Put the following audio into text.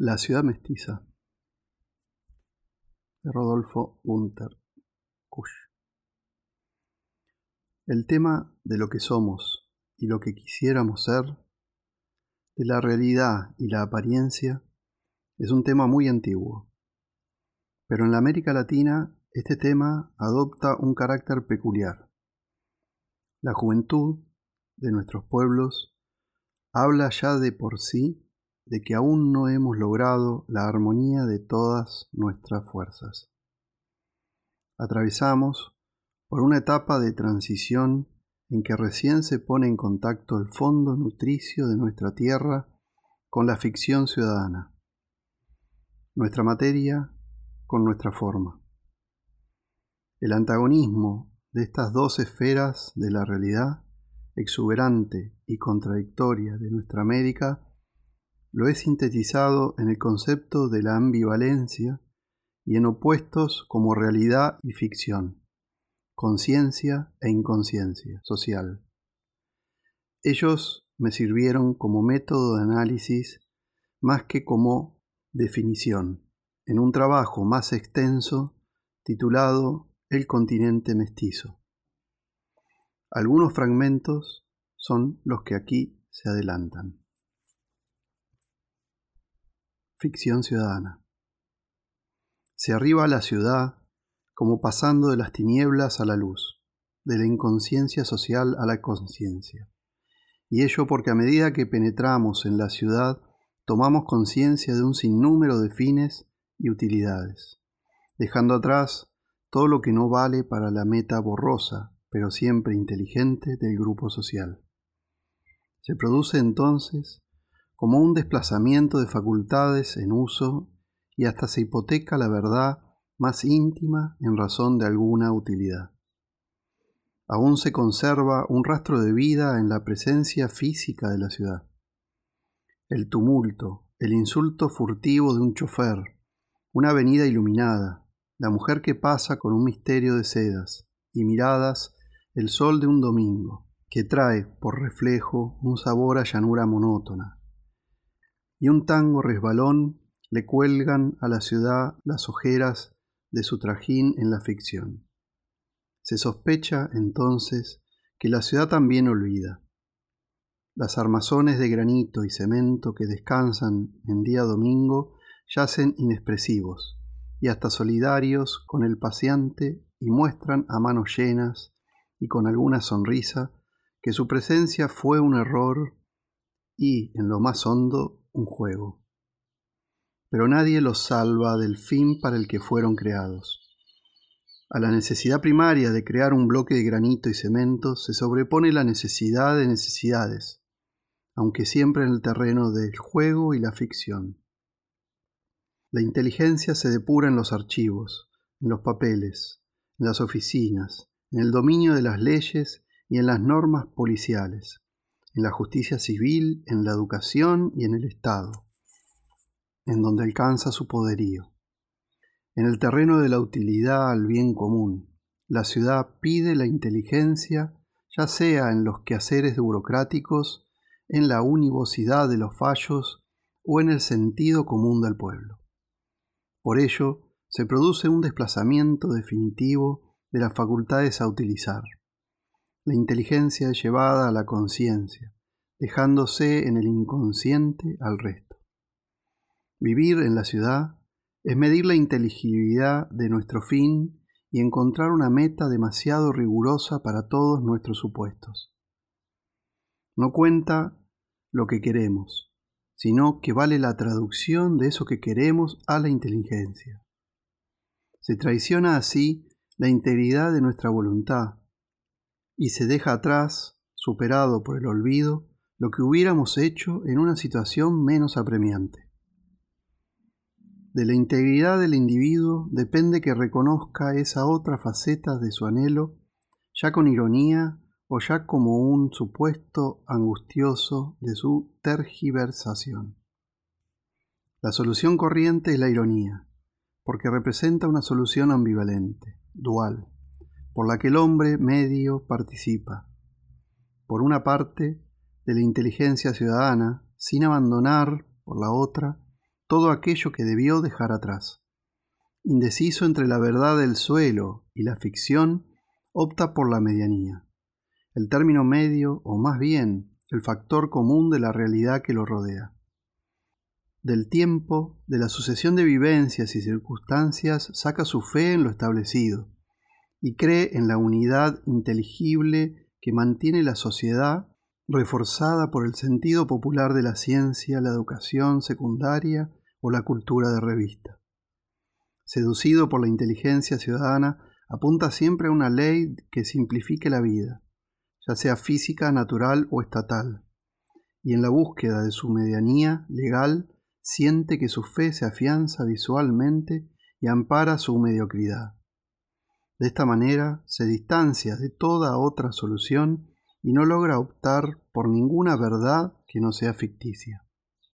La ciudad mestiza de Rodolfo Gunther Kusch. El tema de lo que somos y lo que quisiéramos ser, de la realidad y la apariencia, es un tema muy antiguo. Pero en la América Latina este tema adopta un carácter peculiar. La juventud de nuestros pueblos habla ya de por sí de que aún no hemos logrado la armonía de todas nuestras fuerzas. Atravesamos por una etapa de transición en que recién se pone en contacto el fondo nutricio de nuestra tierra con la ficción ciudadana, nuestra materia con nuestra forma. El antagonismo de estas dos esferas de la realidad, exuberante y contradictoria de nuestra América, lo he sintetizado en el concepto de la ambivalencia y en opuestos como realidad y ficción, conciencia e inconsciencia social. Ellos me sirvieron como método de análisis más que como definición, en un trabajo más extenso titulado El continente mestizo. Algunos fragmentos son los que aquí se adelantan. Ficción ciudadana. Se arriba a la ciudad como pasando de las tinieblas a la luz, de la inconsciencia social a la conciencia. Y ello porque a medida que penetramos en la ciudad, tomamos conciencia de un sinnúmero de fines y utilidades, dejando atrás todo lo que no vale para la meta borrosa, pero siempre inteligente del grupo social. Se produce entonces como un desplazamiento de facultades en uso y hasta se hipoteca la verdad más íntima en razón de alguna utilidad. Aún se conserva un rastro de vida en la presencia física de la ciudad. El tumulto, el insulto furtivo de un chofer, una avenida iluminada, la mujer que pasa con un misterio de sedas y miradas, el sol de un domingo, que trae por reflejo un sabor a llanura monótona, y un tango resbalón le cuelgan a la ciudad las ojeras de su trajín en la ficción. Se sospecha entonces que la ciudad también olvida. Las armazones de granito y cemento que descansan en día domingo yacen inexpresivos y hasta solidarios con el paseante y muestran a manos llenas y con alguna sonrisa que su presencia fue un error y, en lo más hondo, un juego. Pero nadie los salva del fin para el que fueron creados. A la necesidad primaria de crear un bloque de granito y cemento se sobrepone la necesidad de necesidades, aunque siempre en el terreno del juego y la ficción. La inteligencia se depura en los archivos, en los papeles, en las oficinas, en el dominio de las leyes y en las normas policiales en la justicia civil, en la educación y en el Estado, en donde alcanza su poderío. En el terreno de la utilidad al bien común, la ciudad pide la inteligencia, ya sea en los quehaceres burocráticos, en la univocidad de los fallos o en el sentido común del pueblo. Por ello, se produce un desplazamiento definitivo de las facultades a utilizar. La inteligencia llevada a la conciencia, dejándose en el inconsciente al resto. Vivir en la ciudad es medir la inteligibilidad de nuestro fin y encontrar una meta demasiado rigurosa para todos nuestros supuestos. No cuenta lo que queremos, sino que vale la traducción de eso que queremos a la inteligencia. Se traiciona así la integridad de nuestra voluntad, y se deja atrás, superado por el olvido, lo que hubiéramos hecho en una situación menos apremiante. De la integridad del individuo depende que reconozca esa otra faceta de su anhelo, ya con ironía o ya como un supuesto angustioso de su tergiversación. La solución corriente es la ironía, porque representa una solución ambivalente, dual, por la que el hombre medio participa. Por una parte, de la inteligencia ciudadana, sin abandonar, por la otra, todo aquello que debió dejar atrás. Indeciso entre la verdad del suelo y la ficción, opta por la medianía, el término medio, o más bien el factor común de la realidad que lo rodea. Del tiempo, de la sucesión de vivencias y circunstancias, saca su fe en lo establecido y cree en la unidad inteligible que mantiene la sociedad reforzada por el sentido popular de la ciencia, la educación secundaria o la cultura de revista. Seducido por la inteligencia ciudadana, apunta siempre a una ley que simplifique la vida, ya sea física, natural o estatal, y en la búsqueda de su medianía legal siente que su fe se afianza visualmente y ampara su mediocridad. De esta manera se distancia de toda otra solución y no logra optar por ninguna verdad que no sea ficticia.